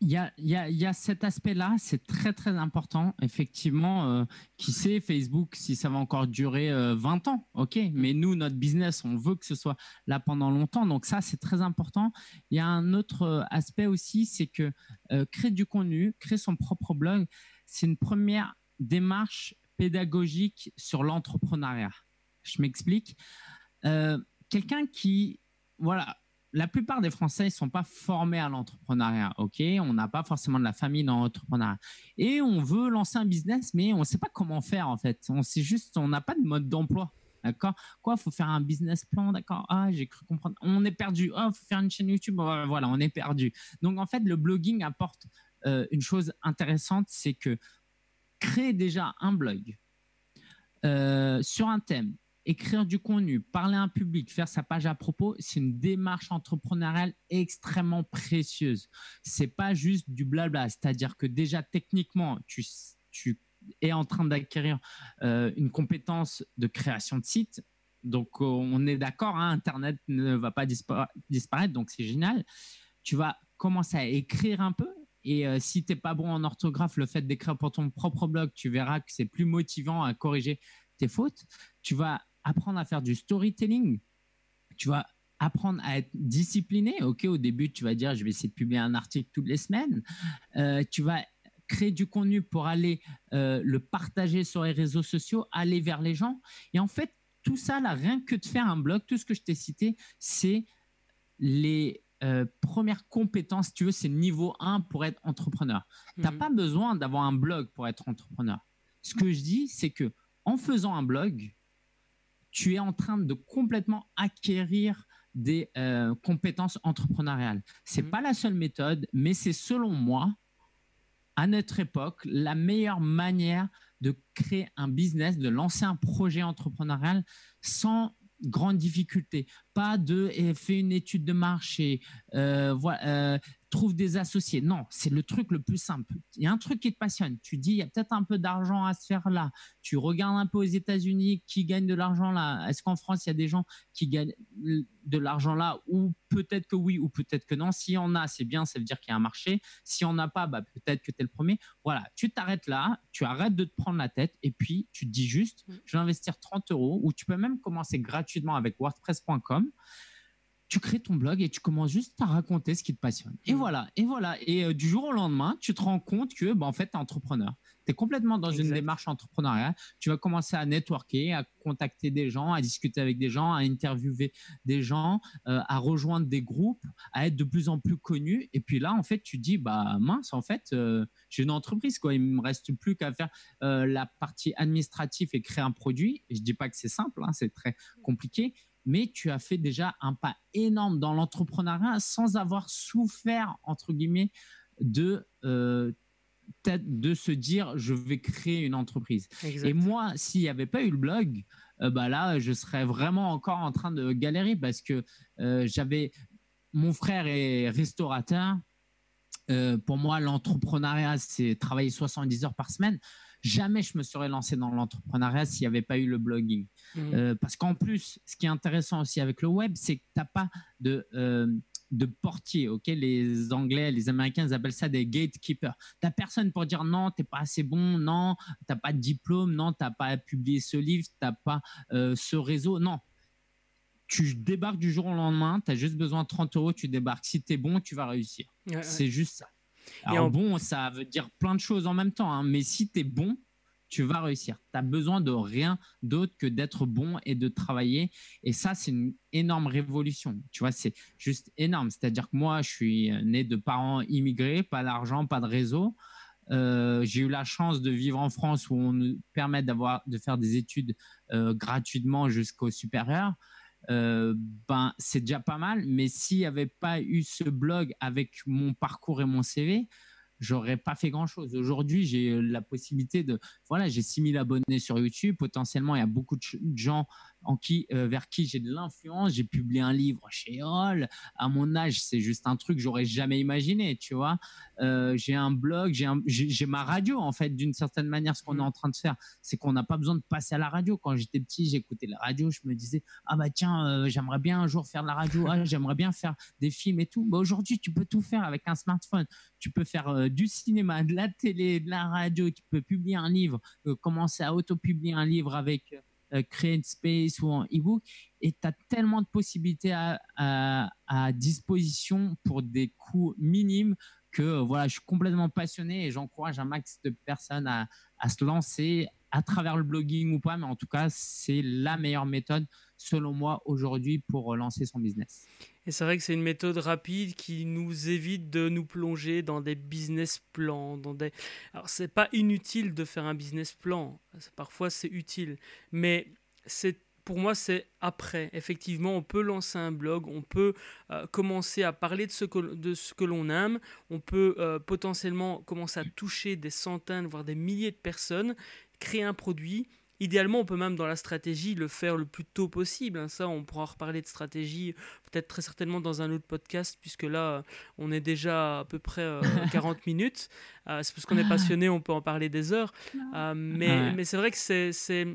il y a, y a, cet aspect-là, c'est très très important. Effectivement, euh, qui sait Facebook si ça va encore durer 20 euh, ans, ok. Mais nous, notre business, on veut que ce soit là pendant longtemps. Donc ça, c'est très important. Il y a un autre euh, aspect aussi, c'est que créer du contenu, créer son propre blog, c'est une première démarche pédagogique sur l'entrepreneuriat. Je m'explique. Quelqu'un qui, voilà, la plupart des Français ne sont pas formés à l'entrepreneuriat. Ok, on n'a pas forcément de la famille dans l'entrepreneuriat et on veut lancer un business, mais on ne sait pas comment faire en fait. On sait juste, on n'a pas de mode d'emploi. D'accord? Quoi, faut faire un business plan, d'accord? Ah, j'ai cru comprendre. On est perdu. Ah, faut faire une chaîne YouTube. Voilà, on est perdu. Donc en fait, le blogging apporte euh, une chose intéressante, c'est que créer déjà un blog euh, sur un thème écrire du contenu, parler à un public, faire sa page à propos, c'est une démarche entrepreneuriale extrêmement précieuse. C'est pas juste du blabla, c'est-à-dire que déjà techniquement, tu, es en train d'acquérir euh, une compétence de création de site. Donc euh, on est d'accord, hein, Internet ne va pas disparaître, donc c'est génial. Tu vas commencer à écrire un peu, et euh, si tu n'es pas bon en orthographe, le fait d'écrire pour ton propre blog, tu verras que c'est plus motivant à corriger tes fautes. Tu vas apprendre à faire du storytelling. Tu vas apprendre à être discipliné. Ok, au début, tu vas dire, je vais essayer de publier un article toutes les semaines. Euh, tu vas créer du contenu pour aller euh, le partager sur les réseaux sociaux, aller vers les gens. Et en fait, tout ça, là, rien que de faire un blog, tout ce que je t'ai cité, c'est les euh, premières compétences, tu veux, c'est niveau 1 pour être entrepreneur. Tu n'as mhm. pas besoin d'avoir un blog pour être entrepreneur. Ce que je dis, c'est que en faisant un blog, tu es en train de complètement acquérir des euh, compétences entrepreneuriales. C'est n'est mmh. pas la seule méthode, mais c'est selon moi, à notre époque, la meilleure manière de créer un business, de lancer un projet entrepreneurial sans grande difficulté. Pas de eh, fais une étude de marché, euh, voilà, euh, trouve des associés. Non, c'est le truc le plus simple. Il y a un truc qui te passionne. Tu dis, il y a peut-être un peu d'argent à se faire là. Tu regardes un peu aux États-Unis qui gagne de l'argent là? Est-ce qu'en France, il y a des gens qui gagnent de l'argent là? Ou peut-être que oui, ou peut-être que non. S'il y en a, c'est bien, ça veut dire qu'il y a un marché. Si on n'a pas, bah, peut-être que tu es le premier. Voilà, tu t'arrêtes là, tu arrêtes de te prendre la tête et puis tu te dis juste, mm. je vais investir 30 euros ou tu peux même commencer gratuitement avec WordPress.com tu crées ton blog et tu commences juste à raconter ce qui te passionne. Et mmh. voilà, et voilà. Et euh, du jour au lendemain, tu te rends compte que, bah, en fait, tu es entrepreneur. Tu es complètement dans une démarche entrepreneuriale. Tu vas commencer à networker, à contacter des gens, à discuter avec des gens, à interviewer des gens, euh, à rejoindre des groupes, à être de plus en plus connu. Et puis là, en fait, tu dis, bah mince, en fait, euh, j'ai une entreprise, quoi. Il me reste plus qu'à faire la partie administrative et créer un produit. je dis pas que c'est simple, hein, c'est très compliqué mais tu as fait déjà un pas énorme dans l'entrepreneuriat sans avoir souffert, entre guillemets, de, euh, de se dire je vais créer une entreprise. Et moi, s'il n'y avait pas eu le blog, euh, bah là, je serais vraiment encore en train de galérer parce que euh, j'avais mon frère est restaurateur. pour moi, l'entrepreneuriat, c'est travailler 70 heures par semaine jamais je me serais lancé dans l'entrepreneuriat s'il n'y avait pas eu le blogging. Mmh. Euh, parce qu'en plus, ce qui est intéressant aussi avec le web, c'est que tu n'as pas de, euh, de portier. ok? Les Anglais, les Américains, ils appellent ça des gatekeepers. Tu n'as personne pour dire non, tu n'es pas assez bon, non, tu n'as pas de diplôme, non, tu n'as pas publié ce livre, tu n'as pas euh, ce réseau. Non, tu débarques du jour au lendemain, tu as juste besoin de 30 euros, tu débarques. Si tu es bon, tu vas réussir. c'est juste ça. Alors bon, ça veut dire plein de choses en même temps, hein, mais si tu es bon, tu vas réussir. Tu as besoin de rien d'autre que d'être bon et de travailler. Et ça, c'est une énorme révolution. Tu vois, c'est juste énorme. C'est-à-dire que moi, je suis né de parents immigrés, pas d'argent, pas de réseau. Euh, j'ai eu la chance de vivre en France où on nous permet d'avoir de faire des études euh, gratuitement jusqu'au supérieur. Euh, ben, c'est déjà pas mal. Mais s'il n'y avait pas eu ce blog avec mon parcours et mon CV, j'aurais pas fait grand chose. Aujourd'hui, j'ai la possibilité de, voilà, j'ai 6000 abonnés sur YouTube. Potentiellement, il y a beaucoup de gens en qui, euh, vers qui j'ai de l'influence. J'ai publié un livre chez Hall. À mon âge, c'est juste un truc que j'aurais jamais imaginé, tu vois. Euh, j'ai un blog, j'ai ma radio, en fait, d'une certaine manière. Ce qu'on est en train de faire, c'est qu'on n'a pas besoin de passer à la radio. Quand j'étais petit, j'écoutais la radio, je me disais, ah bah tiens, euh, j'aimerais bien un jour faire de la radio, ah, j'aimerais bien faire des films et tout. Bah, Aujourd'hui, tu peux tout faire avec un smartphone. Tu peux faire du cinéma, de la télé, de la radio, tu peux publier un livre, commencer à auto-publier un livre avec euh, créer une space ou en e-book. Et tu as tellement de possibilités à, disposition pour des coûts minimes que euh, voilà, je suis complètement passionné et j'encourage un max de personnes à, se lancer à travers le blogging ou pas, mais en tout cas, c'est la meilleure méthode selon moi aujourd'hui pour lancer son business. Et c'est vrai que c'est une méthode rapide qui nous évite de nous plonger dans des business plans. Dans des... Alors, c'est pas inutile de faire un business plan. Parfois, c'est utile. Mais c'est pour moi, c'est après. Effectivement, on peut lancer un blog, on peut euh, commencer à parler de ce que, de ce que l'on aime, on peut euh, potentiellement commencer à toucher des centaines, voire des milliers de personnes, créer un produit Idéalement, on peut même dans la stratégie le faire le plus tôt possible. Hein. Ça, on pourra reparler de stratégie peut-être très certainement dans un autre podcast, puisque là, on est déjà à peu près 40 euh, minutes. Euh, c'est parce qu'on est passionné, on peut en parler des heures. Euh, mais, mais c'est vrai que c'est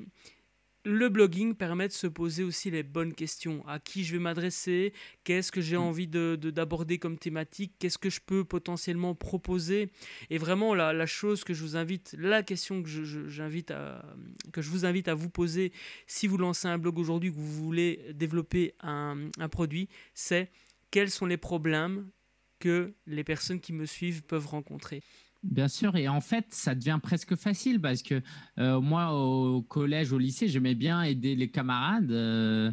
le blogging permet de se poser aussi les bonnes questions. À qui je vais m'adresser? Qu'est-ce que j'ai mm. envie d'aborder de, d'aborder comme thématique? Qu'est-ce que je peux potentiellement proposer? Et vraiment, la, la, chose que je vous invite, la question que je, j'invite à, que je vous invite à vous poser si vous lancez un blog aujourd'hui, que vous voulez développer un, un produit, c'est quels sont les problèmes que les personnes qui me suivent peuvent rencontrer? Bien sûr, et en fait, ça devient presque facile parce que euh, moi, au collège, au lycée, j'aimais bien aider les camarades. Euh,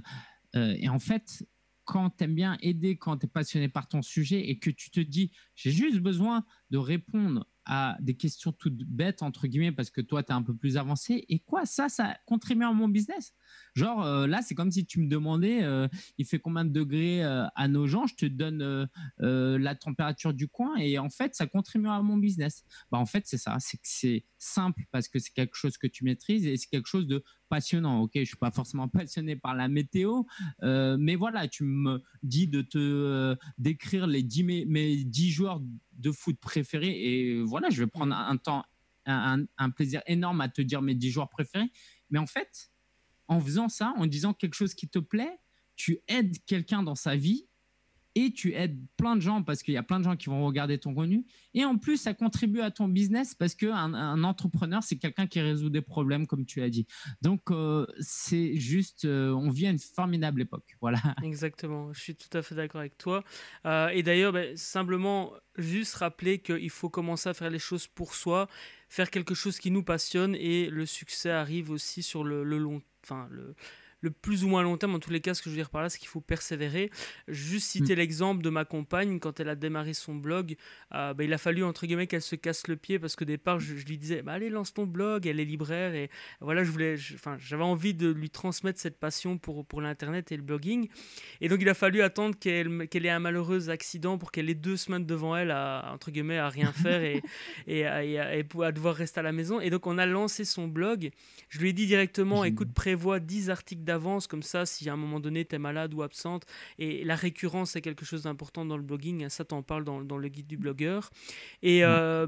euh, et en fait, quand tu aimes bien aider, quand tu es passionné par ton sujet et que tu te dis, j'ai juste besoin de répondre à des questions toutes bêtes, entre guillemets, parce que toi, tu es un peu plus avancé, et quoi, ça, ça contribue à mon business? Genre, euh, là, c'est comme si tu me demandais, euh, il fait combien de degrés euh, à nos gens, je te donne la température du coin et en fait, ça contribue à mon business. Bah, en fait, c'est ça, c'est que c'est simple parce que c'est quelque chose que tu maîtrises et c'est quelque chose de passionnant. Ok, je suis pas forcément passionné par la météo, mais voilà, tu me dis de te décrire les 10, mes, 10 joueurs de foot préférés et voilà, je vais prendre un temps, un, un plaisir énorme à te dire mes 10 joueurs préférés. Mais en fait, en faisant ça, en disant quelque chose qui te plaît, tu aides quelqu'un dans sa vie et tu aides plein de gens parce qu'il y a plein de gens qui vont regarder ton contenu. Et en plus, ça contribue à ton business parce qu'un un entrepreneur, c'est quelqu'un qui résout des problèmes, comme tu as dit. Donc, euh, c'est juste, euh, on vit à une formidable époque. Voilà. Exactement, je suis tout à fait d'accord avec toi. Euh, et d'ailleurs, ben, simplement, juste rappeler qu'il faut commencer à faire les choses pour soi, faire quelque chose qui nous passionne et le succès arrive aussi sur le, le long enfin le plus ou moins long terme. En tous les cas, ce que je veux dire par là, c'est qu'il faut persévérer. Juste citer mm. l'exemple de ma compagne, quand elle a démarré son blog, euh, bah, il a fallu, entre guillemets, qu'elle se casse le pied parce qu'au départ, je, lui disais, bah, allez, lance ton blog, elle est libraire. Et voilà, je voulais, enfin, j'avais envie de lui transmettre cette passion pour, pour l'Internet et le blogging. Et donc, il a fallu attendre qu'elle qu'elle ait un malheureux accident pour qu'elle ait deux semaines devant elle à, entre guillemets, à rien faire et, et, à, devoir rester à la maison. Et donc, on a lancé son blog. Je lui ai dit directement, écoute, prévois 10 articles d'avance, comme ça, si à un moment donné, tu es malade ou absente. Et la récurrence, c'est quelque chose d'important dans le blogging. Hein, ça, t'en parle dans, dans, le guide du blogueur. Et euh,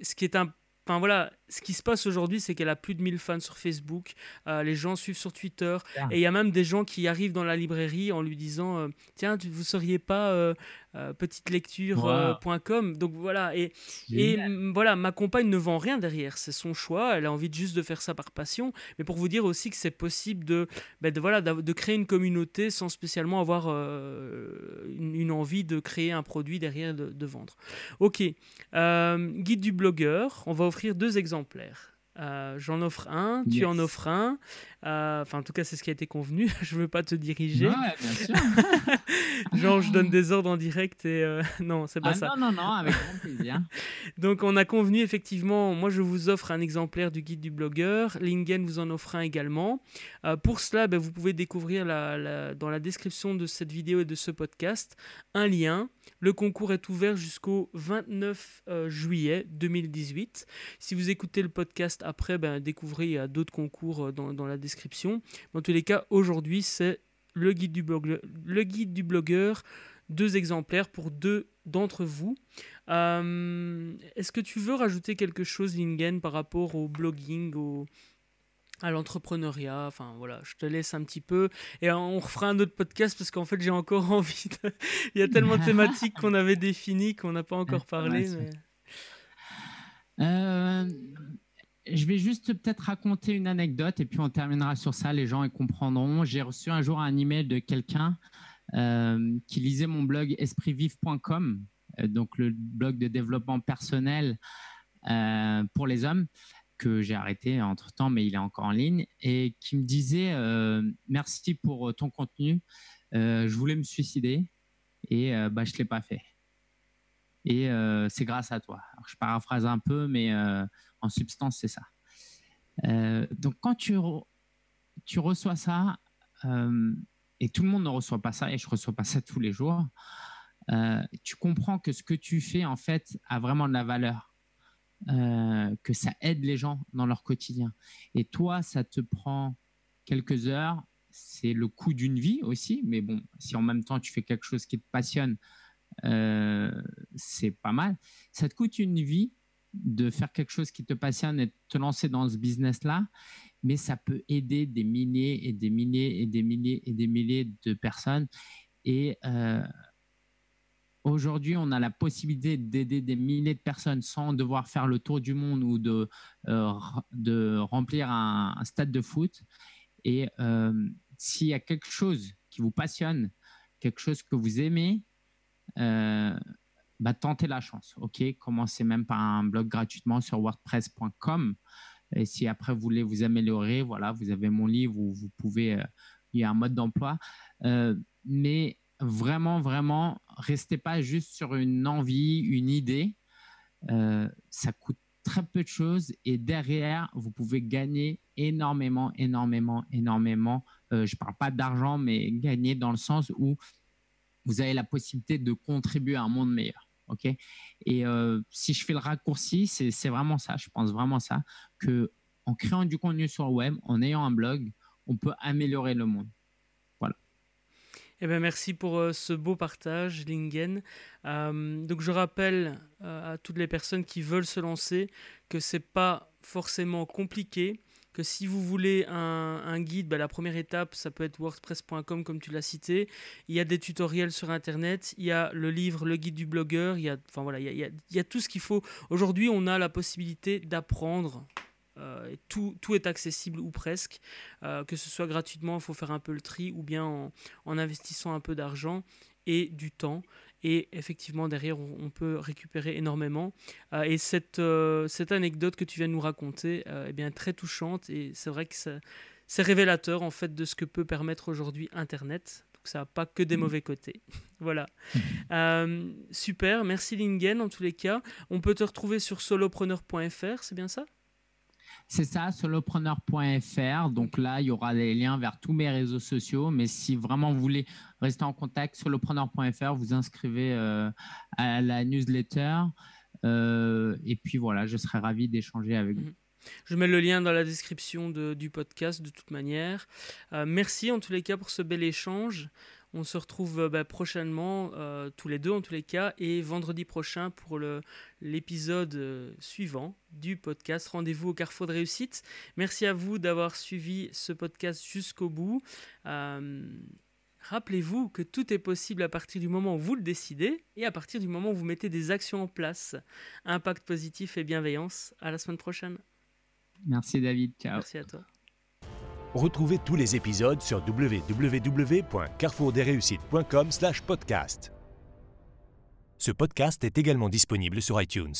ce qui est un Enfin voilà, ce qui se passe aujourd'hui, c'est qu'elle a plus de 1000 fans sur Facebook. Euh, les gens suivent sur Twitter. Et il y a même des gens qui arrivent dans la librairie en lui disant euh, Tiens, vous ne seriez pas euh, petitelecture.com. Euh, Donc voilà, et, et voilà, ma compagne ne vend rien derrière, c'est son choix, elle a envie juste de faire ça par passion, mais pour vous dire aussi que c'est possible de, ben de, voilà, de créer une communauté sans spécialement avoir euh, une, envie de créer un produit derrière, de, de vendre. Ok, guide du blogueur, on va offrir deux exemplaires. Euh, j'en offre un, tu en offres un. Euh, enfin, en tout cas, c'est ce qui a été convenu. je veux pas te diriger. Ouais, bien sûr. Genre, je donne des ordres en direct et euh, non, c'est pas ah, ça. Non, non, non, avec grand plaisir. Donc, on a convenu effectivement. Moi, je vous offre un exemplaire du guide du blogueur. Lingen vous en offre un également. pour cela, ben, vous pouvez découvrir la, dans la description de cette vidéo et de ce podcast un lien. Le concours est ouvert jusqu'au 29 juillet 2018. Si vous écoutez le podcast après, ben, découvrez, d'autres concours euh, dans, la description. Mais en tous les cas, aujourd'hui, c'est le, guide du le guide du blogueur, deux exemplaires pour deux d'entre vous. Euh, est-ce que tu veux rajouter quelque chose, Lingen, par rapport au blogging, au, à l'entrepreneuriat? Enfin voilà, je te laisse un petit peu et on refera un autre podcast parce qu'en fait j'ai encore envie. Il y a tellement de thématiques qu'on avait définies qu'on n'a pas encore parlé. Euh, je vais juste peut-être raconter une anecdote et puis on terminera sur ça. Les gens y comprendront. J'ai reçu un jour un email de quelqu'un euh, qui lisait mon blog espritvive.com, euh, donc le blog de développement personnel euh, pour les hommes que j'ai arrêté entre temps, mais il est encore en ligne et qui me disait merci pour ton contenu. je voulais me suicider et bah, je ne l'ai pas fait. Et c'est grâce à toi. je paraphrase un peu, mais en substance, c'est ça. Euh, donc, quand tu, tu reçois ça, euh, et tout le monde ne reçoit pas ça, et je ne reçois pas ça tous les jours, euh, tu comprends que ce que tu fais, en fait, a vraiment de la valeur. que ça aide les gens dans leur quotidien. Et toi, ça te prend quelques heures, c'est le coût d'une vie aussi, mais bon, si en même temps tu fais quelque chose qui te passionne, c'est pas mal. Ça te coûte une vie, de faire quelque chose qui te passionne et de te lancer dans ce business-là, mais ça peut aider des milliers et des milliers et des milliers et des milliers de personnes. Et euh, aujourd'hui, on a la possibilité d'aider des milliers de personnes sans devoir faire le tour du monde ou de, euh, de remplir un, stade de foot. Et euh, s'il y a quelque chose qui vous passionne, quelque chose que vous aimez, bah, tentez la chance. OK, commencez même par un blog gratuitement sur wordpress.com. Et si après vous voulez vous améliorer, voilà, vous avez mon livre vous pouvez, euh, il y a un mode d'emploi. Euh, mais vraiment, vraiment, restez pas juste sur une envie, une idée. Euh, ça coûte très peu de choses et derrière, vous pouvez gagner énormément, énormément, énormément. je ne parle pas d'argent, mais gagner dans le sens où vous avez la possibilité de contribuer à un monde meilleur. Et euh, si je fais le raccourci, c'est vraiment ça, je pense vraiment ça, que en créant du contenu sur web, en ayant un blog, on peut améliorer le monde. Voilà. Eh ben merci pour euh, ce beau partage, Lingen. Euh, donc je rappelle à toutes les personnes qui veulent se lancer que c'est pas forcément compliqué que si vous voulez un, guide, bah, la première étape, ça peut être wordpress.com comme tu l'as cité. Il y a des tutoriels sur Internet, il y a le livre, le guide du blogueur, il y a, tout ce qu'il faut. Aujourd'hui, on a la possibilité d'apprendre. Euh, tout, est accessible ou presque, euh, que ce soit gratuitement, il faut faire un peu le tri, ou bien en, en investissant un peu d'argent et du temps. Et effectivement, derrière, on, peut récupérer énormément. Euh, et cette, euh, cette anecdote que tu viens de nous raconter euh, est bien très touchante. Et c'est vrai que c'est révélateur en fait de ce que peut permettre aujourd'hui Internet. Donc ça n'a pas que des mm. mauvais côtés. voilà. Euh, super, merci Lingen en tous les cas. On peut te retrouver sur solopreneur.fr, c'est bien ça? C'est ça, solopreneur.fr. Donc là, il y aura des liens vers tous mes réseaux sociaux. Mais si vraiment vous voulez rester en contact, solopreneur.fr, vous inscrivez euh, à la newsletter. Euh, et puis voilà, je serai ravi d'échanger avec vous. Mhm. Je mets le lien dans la description du podcast de toute manière. Euh, merci en tous les cas pour ce bel échange. On se retrouve bah, prochainement, tous les deux en tous les cas, et vendredi prochain pour l'épisode suivant du podcast Rendez-vous au Carrefour de réussite. Merci à vous d'avoir suivi ce podcast jusqu'au bout. Rappelez-vous que tout est possible à partir du moment où vous le décidez et à partir du moment où vous mettez des actions en place. Impact positif et bienveillance. À la semaine prochaine. Merci David, ciao. Merci à toi. Retrouvez tous les épisodes sur www.carrefourdesréussites.com/podcast. Ce podcast est également disponible sur iTunes.